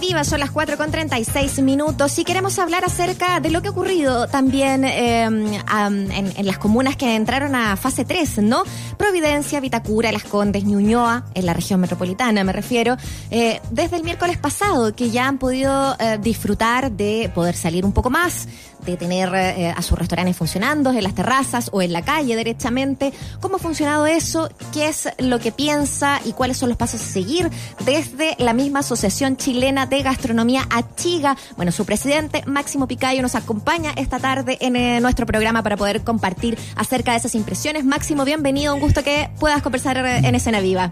Viva, son las 4 con 36 minutos y queremos hablar acerca de lo que ha ocurrido también em, en, las comunas que entraron a fase 3, ¿no? Providencia, Vitacura, Las Condes, Ñuñoa, en la región metropolitana me refiero, eh, desde el miércoles pasado que ya han podido eh, disfrutar de poder salir un poco más, de tener eh, a sus restaurantes funcionando en las terrazas o en la calle derechamente. ¿Cómo ha funcionado eso? ¿Qué es lo que piensa y cuáles son los pasos a seguir desde la misma Asociación Chilena de Gastronomía Achiga? Bueno, su presidente Máximo Picayo nos acompaña esta tarde en eh, nuestro programa para poder compartir acerca de esas impresiones. Máximo, bienvenido, un gusto que puedas conversar en Escena Viva.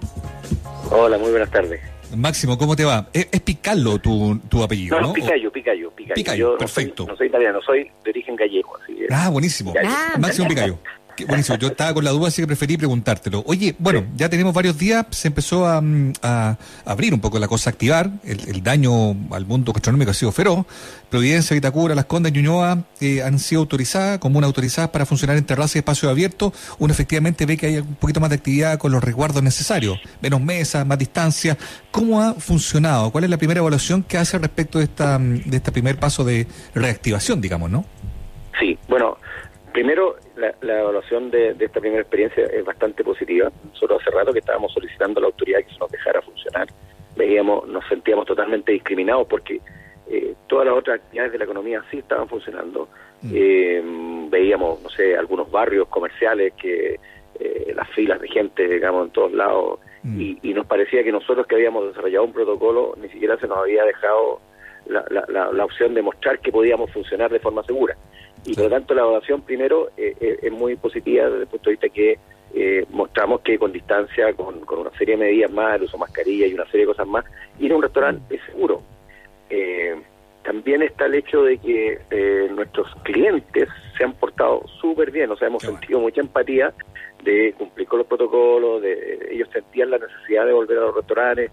Hola, muy buenas tardes. Máximo, ¿cómo te va? Es, Picallo tu, tu apellido, ¿no? No, Picayo, Picayo, Picayo. Picayo, perfecto. No soy, italiano, soy de origen gallego. Así ah, buenísimo. Máximo Picayo. Buenísimo, yo estaba con la duda, así que preferí preguntártelo. Oye, bueno, ya tenemos varios días, se empezó a, abrir un poco la cosa, a activar, el, daño al mundo gastronómico ha sido feroz. Providencia, Vitacura, Las Condes, Ñuñoa eh, han sido autorizadas, comunas autorizadas para funcionar en terrazas y espacios abiertos. Uno efectivamente ve que hay un poquito más de actividad con los resguardos necesarios, menos mesas, más distancia. ¿Cómo ha funcionado? ¿Cuál es la primera evaluación que hace respecto de esta de este primer paso de reactivación, digamos, no? Sí, bueno, Primero, la, evaluación de, esta primera experiencia es bastante positiva. Nosotros hace rato que estábamos solicitando a la autoridad que se nos dejara funcionar. Veíamos, nos sentíamos totalmente discriminados porque eh, todas las otras actividades de la economía sí estaban funcionando. Mm. Eh, veíamos, no sé, algunos barrios comerciales que eh, las filas de gente, digamos, en todos lados. Mm. Y, nos parecía que nosotros que habíamos desarrollado un protocolo ni siquiera se nos había dejado la, la opción de mostrar que podíamos funcionar de forma segura. Y por lo tanto la evaluación primero eh, eh, es muy positiva desde el punto de vista que eh, mostramos que con distancia, con, una serie de medidas más, el uso de mascarilla y una serie de cosas más, ir a un restaurante es seguro. también está el hecho de que nuestros clientes se han portado súper bien, o sea, hemos sentido mucha empatía de cumplir con los protocolos, de ellos sentían la necesidad de volver a los restaurantes.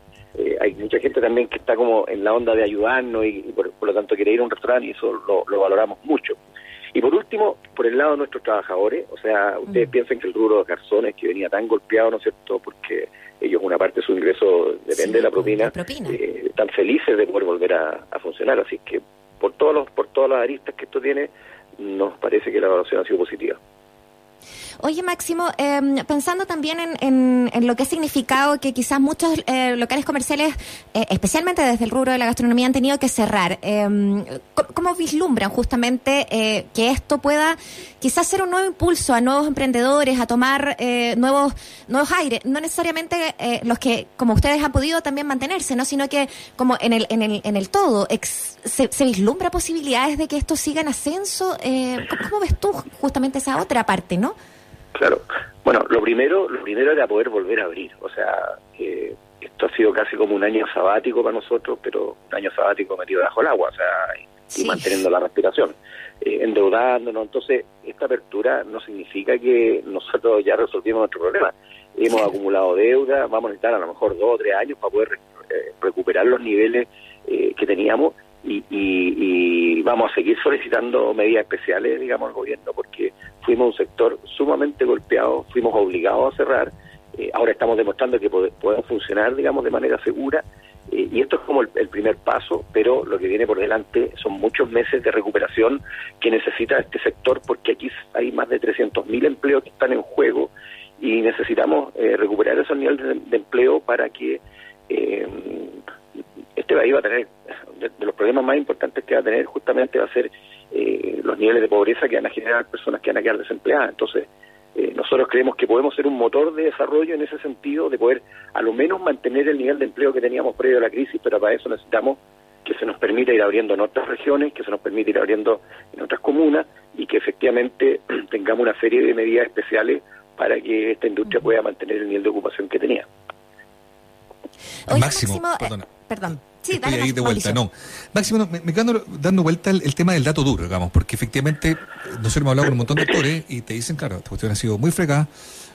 hay mucha gente también que está como en la onda de ayudarnos y, por, lo tanto quiere ir a un restaurante y eso lo valoramos mucho. Y por último, por el lado de nuestros trabajadores, o sea, ustedes mm. piensan que el rubro de garzones que venía tan golpeado, ¿no es cierto?, porque ellos una parte de su ingreso depende de la propina, eh, están felices de poder volver a, a, funcionar, así que por todos los, por todas las aristas que esto tiene, nos parece que la evaluación ha sido positiva. Oye, Máximo, em, pensando también en, lo que ha significado que quizás muchos eh, locales comerciales, eh, especialmente desde el rubro de la gastronomía, han tenido que cerrar, em, ¿cómo vislumbran justamente eh, que esto pueda quizás ser un nuevo impulso a nuevos emprendedores, a tomar nuevos, nuevos aires? No necesariamente los que, como ustedes han podido también mantenerse, ¿no? sino que como en el, en el, en el todo, se, se, vislumbra posibilidades de que esto siga en ascenso? ¿Cómo ves tú justamente esa otra parte, no? Claro. Bueno, lo primero, lo primero era poder volver a abrir. O sea, esto ha sido casi como un año sabático para nosotros, pero un año sabático metido bajo el agua, o sea, y, manteniendo la respiración, eh, endeudándonos. Entonces, esta apertura no significa que nosotros ya resolvimos nuestro problema. Hemos acumulado deuda, vamos a necesitar a lo mejor dos o tres años para poder eh, recuperar los niveles eh, que teníamos y, y, vamos a seguir solicitando medidas especiales, digamos, al gobierno, porque fuimos un sector sumamente golpeado, fuimos obligados a cerrar, eh, ahora estamos demostrando que podemos funcionar, digamos, de manera segura, eh, y esto es como el, primer paso, pero lo que viene por delante son muchos meses de recuperación que necesita este sector, porque aquí hay más de 300.000 empleos que están en juego y necesitamos eh, recuperar esos niveles de, de, empleo para que este país va a tener de, los problemas más importantes que va a tener justamente va a ser eh, los niveles de pobreza que van a generar personas que van a quedar desempleadas. Entonces, eh, nosotros creemos que podemos ser un motor de desarrollo en ese sentido, de poder a lo menos mantener el nivel de empleo que teníamos previo a la crisis, pero para eso necesitamos que se nos permita ir abriendo en otras regiones, que se nos permita ir abriendo en otras comunas y que efectivamente tengamos una serie de medidas especiales para que esta industria pueda mantener el nivel de ocupación que tenía. Máximo, eh, perdón. Sí, Estoy ahí de vuelta, no. Máximo, me, quedo dando vuelta el, tema del dato duro, digamos, porque efectivamente nosotros hemos hablado con un montón de actores y te dicen, claro, esta cuestión ha sido muy fregada,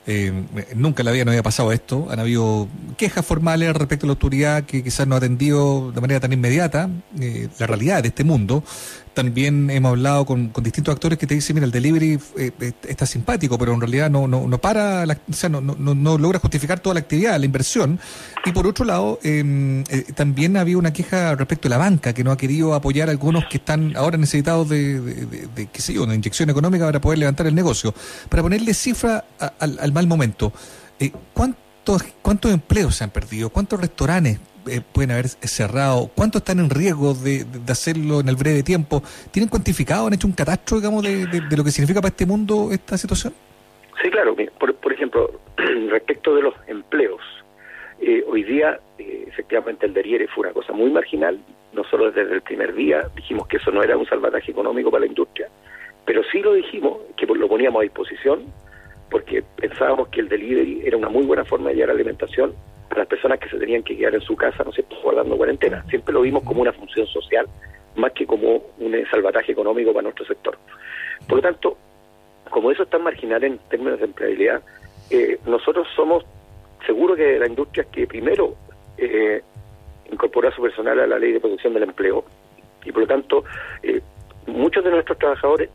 eh, nunca en la vida no había pasado esto, han habido quejas formales respecto a la autoridad que quizás no ha atendido de manera tan inmediata eh, la realidad de este mundo. También hemos hablado con, distintos actores que te dicen, mira, el delivery eh, está simpático, pero en realidad no, no, no para, o sea, no, no, no, logra justificar toda la actividad, la inversión. Y por otro lado, em, también había una queja respecto a la banca, que no ha querido apoyar a algunos que están ahora necesitados de, de, qué sé yo, una inyección económica para poder levantar el negocio. Para ponerle cifra al, al mal momento, ¿cuántos, ¿cuántos empleos se han perdido? ¿Cuántos restaurantes eh, pueden haber cerrado? ¿Cuántos están en riesgo de, hacerlo en el breve tiempo? ¿Tienen cuantificado, han hecho un catastro, digamos, de, lo que significa para este mundo esta situación? Sí, claro. Por, por ejemplo, respecto de los empleos, eh, hoy día, eh, efectivamente, el deriere fue una cosa muy marginal. Nosotros desde el primer día dijimos que eso no era un salvataje económico para la industria, pero sí lo dijimos, que lo poníamos a disposición porque pensábamos que el delivery era una muy buena forma de llevar alimentación a las personas que se tenían que quedar en su casa, no sé, guardando cuarentena. Siempre lo vimos como una función social, más que como un salvataje económico para nuestro sector. Por lo tanto, como eso es tan marginal en términos de empleabilidad, eh, nosotros somos seguros que la industria que primero eh, incorpora a su personal a la ley de protección del empleo y por lo tanto eh, muchos de nuestros trabajadores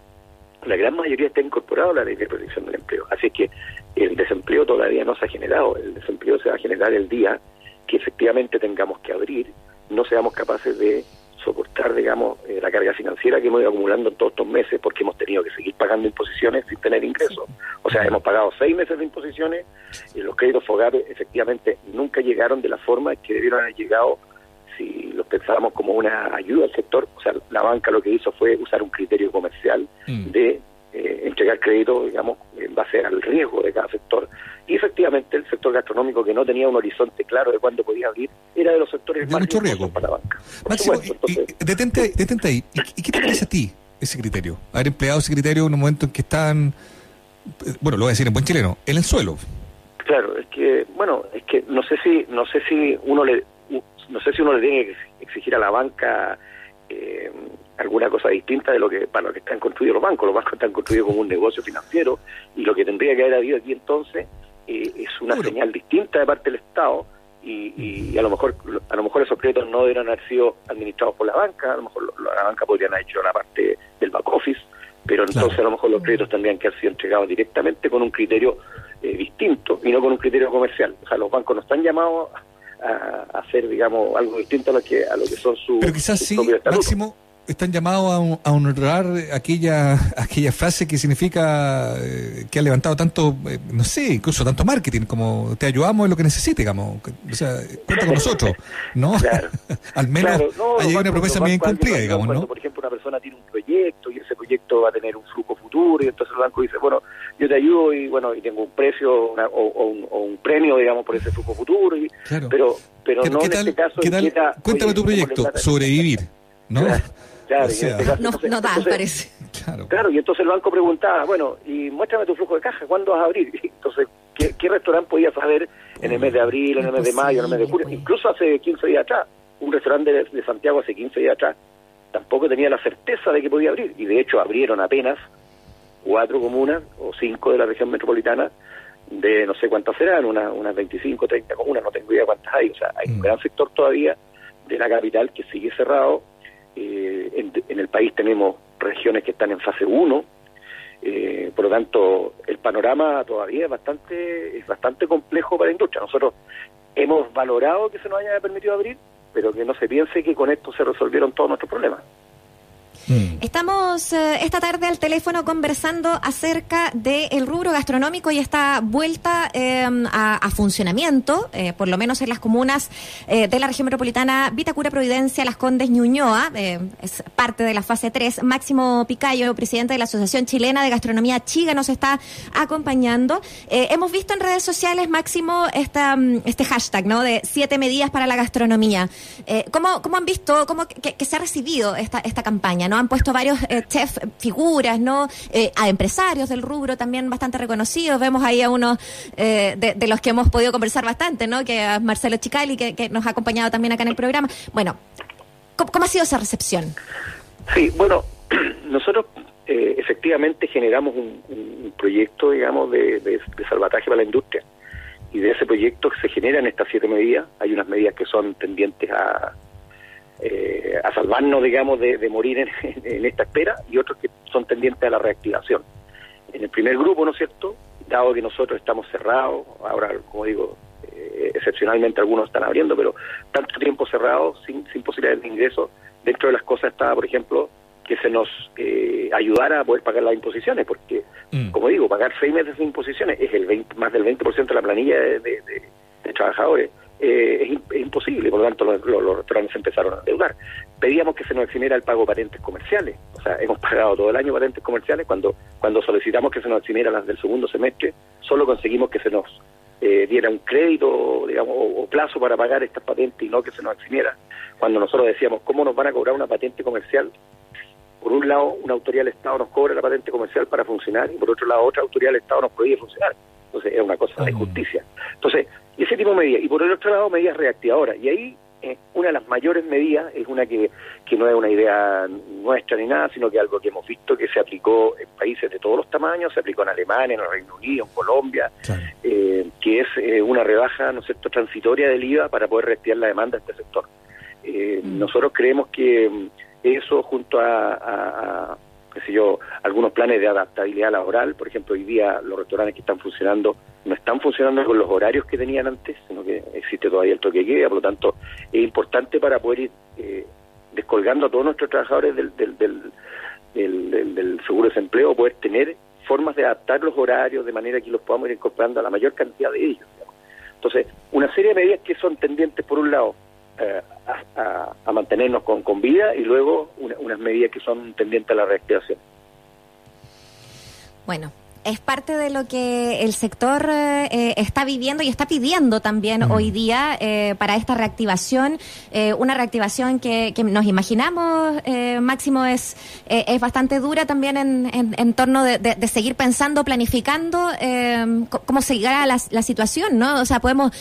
la gran mayoría está incorporado a la ley de protección del empleo. Así que el desempleo todavía no se ha generado. El desempleo se va a generar el día que efectivamente tengamos que abrir, no seamos capaces de soportar, digamos, eh, la carga financiera que hemos ido acumulando en todos estos meses porque hemos tenido que seguir pagando imposiciones sin tener ingresos. O sea, hemos pagado seis meses de imposiciones y los créditos FOGAPE efectivamente nunca llegaron de la forma que debieron haber llegado si los pensábamos como una ayuda al sector, o sea, la banca lo que hizo fue usar un criterio comercial mm. de eh, entregar crédito, digamos, en base al riesgo de cada sector. Y efectivamente el sector gastronómico, que no tenía un horizonte claro de cuándo podía abrir, era de los sectores más mucho riesgo para la banca. Máximo, detente, detente ahí. ¿Y, qué te parece a ti ese criterio? Haber empleado ese criterio en un momento en que están, bueno, lo voy a decir en buen chileno, en el suelo. Claro, es que, bueno, es que no sé si, no sé si uno le no sé si uno le tiene que exigir a la banca eh, alguna cosa distinta de lo que para lo que están construidos los bancos. Los bancos están construidos como un negocio financiero y lo que tendría que haber habido aquí entonces eh, es una señal distinta de parte del Estado y, a lo mejor a lo mejor esos créditos no deberían haber sido administrados por la banca, a lo mejor la banca podría haber hecho la parte del back office, pero entonces a lo mejor los créditos tendrían que haber sido entregados directamente con un criterio eh, distinto y no con un criterio comercial. O sea, los bancos no están llamados a, hacer, digamos, algo distinto a lo que a lo que son sus. Pero quizás sí, Máximo, están llamados a, honrar aquella aquella frase que significa eh, que ha levantado tanto, eh, no sé, incluso tanto marketing, como te ayudamos en lo que necesites, digamos. O sea, cuenta con nosotros, ¿no? Al menos hay una promesa bien cumplida, digamos, ¿no? Por ejemplo, una persona tiene un proyecto y ese proyecto va a tener un flujo futuro y entonces el banco dice, bueno, yo te ayudo y bueno, y tengo un precio o, un, premio, digamos, por ese flujo futuro, y, pero pero no en este caso... Cuéntame tu proyecto, sobrevivir, ¿no? Claro, este no, no da, parece. Claro. y entonces el banco preguntaba, bueno, y muéstrame tu flujo de caja, ¿cuándo vas a abrir? Entonces, ¿qué, restaurante podías saber en el mes de abril, en el mes de mayo, en el mes de julio? Incluso hace 15 días atrás, un restaurante de, Santiago hace 15 días atrás, tampoco tenía la certeza de que podía abrir, y de hecho abrieron apenas cuatro comunas o cinco de la región metropolitana de no sé cuántas serán, unas, unas 25, 30 comunas, no tengo idea cuántas hay, o sea, hay un mm. gran sector todavía de la capital que sigue cerrado eh, en, el país tenemos regiones que están en fase 1, eh, por lo tanto el panorama todavía es bastante, es bastante complejo para la industria. Nosotros hemos valorado que se nos haya permitido abrir, pero que no se piense que con esto se resolvieron todos nuestros problemas. Mm. Estamos eh, esta tarde al teléfono conversando acerca del rubro gastronómico y esta vuelta em, a, funcionamiento, eh, por lo menos en las comunas eh, de la región metropolitana Vitacura, Providencia, Las Condes, Ñuñoa, es parte de la fase 3. Máximo Picayo, presidente de la Asociación Chilena de Gastronomía Chiga, nos está acompañando. hemos visto en redes sociales, Máximo, esta, mm, este hashtag, ¿no? De siete medidas para la gastronomía. ¿cómo, ¿Cómo han visto, cómo que se ha recibido esta, esta campaña, ¿no? Han puesto varios eh, chef figuras, ¿no? Eh, a empresarios del rubro también bastante reconocidos. Vemos ahí a uno eh, de, los que hemos podido conversar bastante, ¿no? Que es Marcelo Chicali, que, nos ha acompañado también acá en el programa. Bueno, ¿cómo, ha sido esa recepción? Sí, bueno, nosotros efectivamente generamos un, proyecto, digamos, de, de, salvataje para la industria y de ese proyecto se generan estas siete medidas. Hay unas medidas que son tendientes a, eh, a salvarnos, digamos, de, morir en, esta espera y otros que son tendientes a la reactivación. En el primer grupo, ¿no es cierto? Dado que nosotros estamos cerrados, ahora, como digo, eh, excepcionalmente algunos están abriendo, pero tanto tiempo cerrados, sin, sin posibilidades de ingreso, dentro de las cosas está, por ejemplo, que se nos eh, ayudara a poder pagar las imposiciones, porque, mm. como digo, pagar seis meses de imposiciones es el 20, más del 20% de la planilla de, trabajadores. Eh, es, imposible, por lo tanto los, restaurantes empezaron a deudar. Pedíamos que se nos eximiera el pago de patentes comerciales, o sea, hemos pagado todo el año patentes comerciales, cuando cuando solicitamos que se nos eximiera las del segundo semestre, solo conseguimos que se nos eh, diera un crédito, digamos, o, plazo para pagar estas patentes y no que se nos eximiera. Cuando nosotros decíamos, ¿cómo nos van a cobrar una patente comercial por un lado, una autoridad del Estado nos cobra la patente comercial para funcionar y por otro lado, otra autoridad del Estado nos prohíbe funcionar. Entonces, es una cosa de justicia. Entonces, ese tipo de medidas. Y por el otro lado, medidas reactivadoras. Y ahí, eh, una de las mayores medidas es una que, que no es una idea nuestra ni nada, sino que algo que hemos visto que se aplicó en países de todos los tamaños, se aplicó en Alemania, en el Reino Unido, en Colombia, eh, que es eh, una rebaja, ¿no cierto?, transitoria del IVA para poder reactivar la demanda de este sector. Mm. Nosotros creemos que eso junto a, qué sé yo, algunos planes de adaptabilidad laboral, por ejemplo, hoy día los restaurantes que están funcionando no están funcionando con los horarios que tenían antes, sino que existe todavía el toque de queda, por lo tanto es importante para poder ir eh, descolgando a todos nuestros trabajadores del, del, del, del, seguro de desempleo, poder tener formas de adaptar los horarios de manera que los podamos ir incorporando a la mayor cantidad de ellos. Entonces, una serie de medidas que son tendientes, por un lado, eh, a, mantenernos con, con vida y luego unas medidas que son tendientes a la reactivación. Bueno, es parte de lo que el sector eh, está viviendo y está pidiendo también mm. hoy día eh, para esta reactivación. Eh, una reactivación que, nos imaginamos, Máximo, es, es bastante dura también en, en, torno de, seguir pensando, planificando cómo seguirá la, la, situación, ¿no? O sea, podemos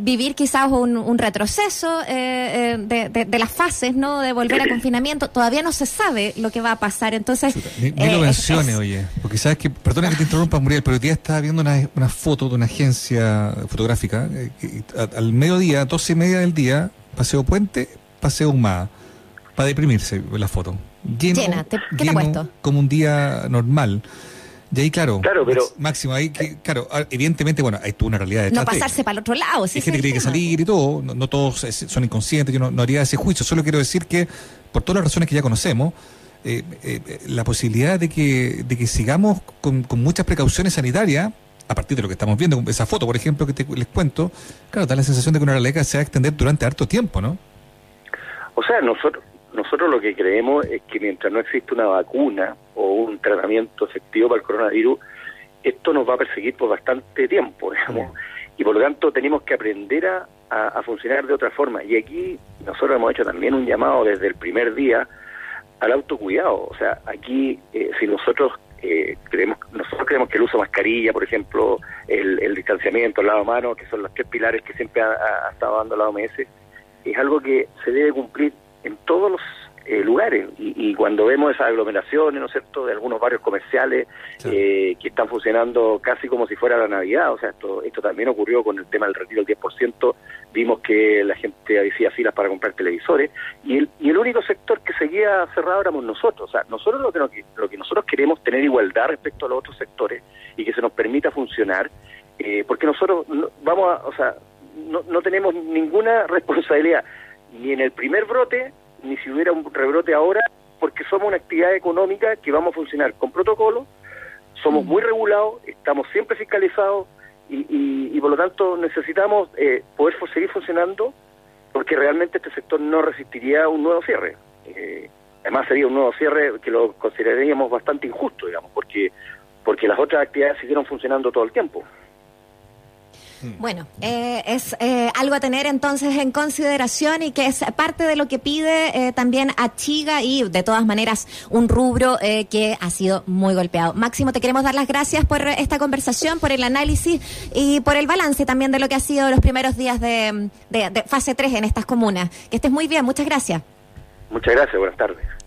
vivir quizás un, retroceso de, las fases, ¿no? De volver a confinamiento. Todavía no se sabe lo que va a pasar. Entonces. Ni, lo mencione, oye, porque sabes que, perdona que te interrumpa, Muriel, pero hoy día estaba viendo una, una foto de una agencia fotográfica. Eh, al mediodía, doce y media del día, Paseo Puente, Paseo Humada. Para deprimirse la foto. Llena, ¿qué te ha puesto? Como un día normal. Y ahí, claro, claro pero, máximo, ahí, que, claro, ah, evidentemente, bueno, hay tú una realidad de No pasarse para el otro lado, sí. Hay gente que tiene que salir y todo, no, todos son inconscientes, yo no, no, haría ese juicio, solo quiero decir que, por todas las razones que ya conocemos, eh, eh, la posibilidad de que, de que sigamos con, con muchas precauciones sanitarias, a partir de lo que estamos viendo, esa foto, por ejemplo, que les cuento, claro, da la sensación de que una realidad se va a extender durante harto tiempo, ¿no? O sea, nosotros, nosotros lo que creemos es que mientras no existe una vacuna o un tratamiento efectivo para el coronavirus, esto nos va a perseguir por bastante tiempo, digamos. Y por lo tanto tenemos que aprender a, a, funcionar de otra forma. Y aquí nosotros hemos hecho también un llamado desde el primer día al autocuidado. O sea, aquí eh, si nosotros eh, creemos, nosotros creemos que el uso de mascarilla, por ejemplo, el, distanciamiento, el lado mano, que son los tres pilares que siempre ha, estado dando la OMS, es algo que se debe cumplir en todos los eh, lugares. Y, cuando vemos esas aglomeraciones, ¿no es cierto?, de algunos barrios comerciales eh, que están funcionando casi como si fuera la Navidad, o sea, esto, esto también ocurrió con el tema del retiro del 10%, vimos que la gente hacía filas para comprar televisores, y el, y el único sector que seguía cerrado éramos nosotros, o sea, nosotros lo que, lo que nosotros queremos tener igualdad respecto a los otros sectores y que se nos permita funcionar, eh, porque nosotros vamos a, o sea, no, no tenemos ninguna responsabilidad ni en el primer brote ni si hubiera un rebrote ahora, porque somos una actividad económica que vamos a funcionar con protocolo, somos mm. muy regulados, estamos siempre fiscalizados y, por lo tanto necesitamos eh, poder seguir funcionando porque realmente este sector no resistiría un nuevo cierre. Eh, además sería un nuevo cierre que lo consideraríamos bastante injusto, digamos, porque porque las otras actividades siguieron funcionando todo el tiempo. Bueno, eh, es eh, algo a tener entonces en consideración y que es parte de lo que pide eh, también a Chiga y de todas maneras un rubro que ha sido muy golpeado. Máximo, te queremos dar las gracias por esta conversación, por el análisis y por el balance también de lo que ha sido los primeros días de, de fase 3 en estas comunas. Que estés muy bien, muchas gracias. Muchas gracias, buenas tardes.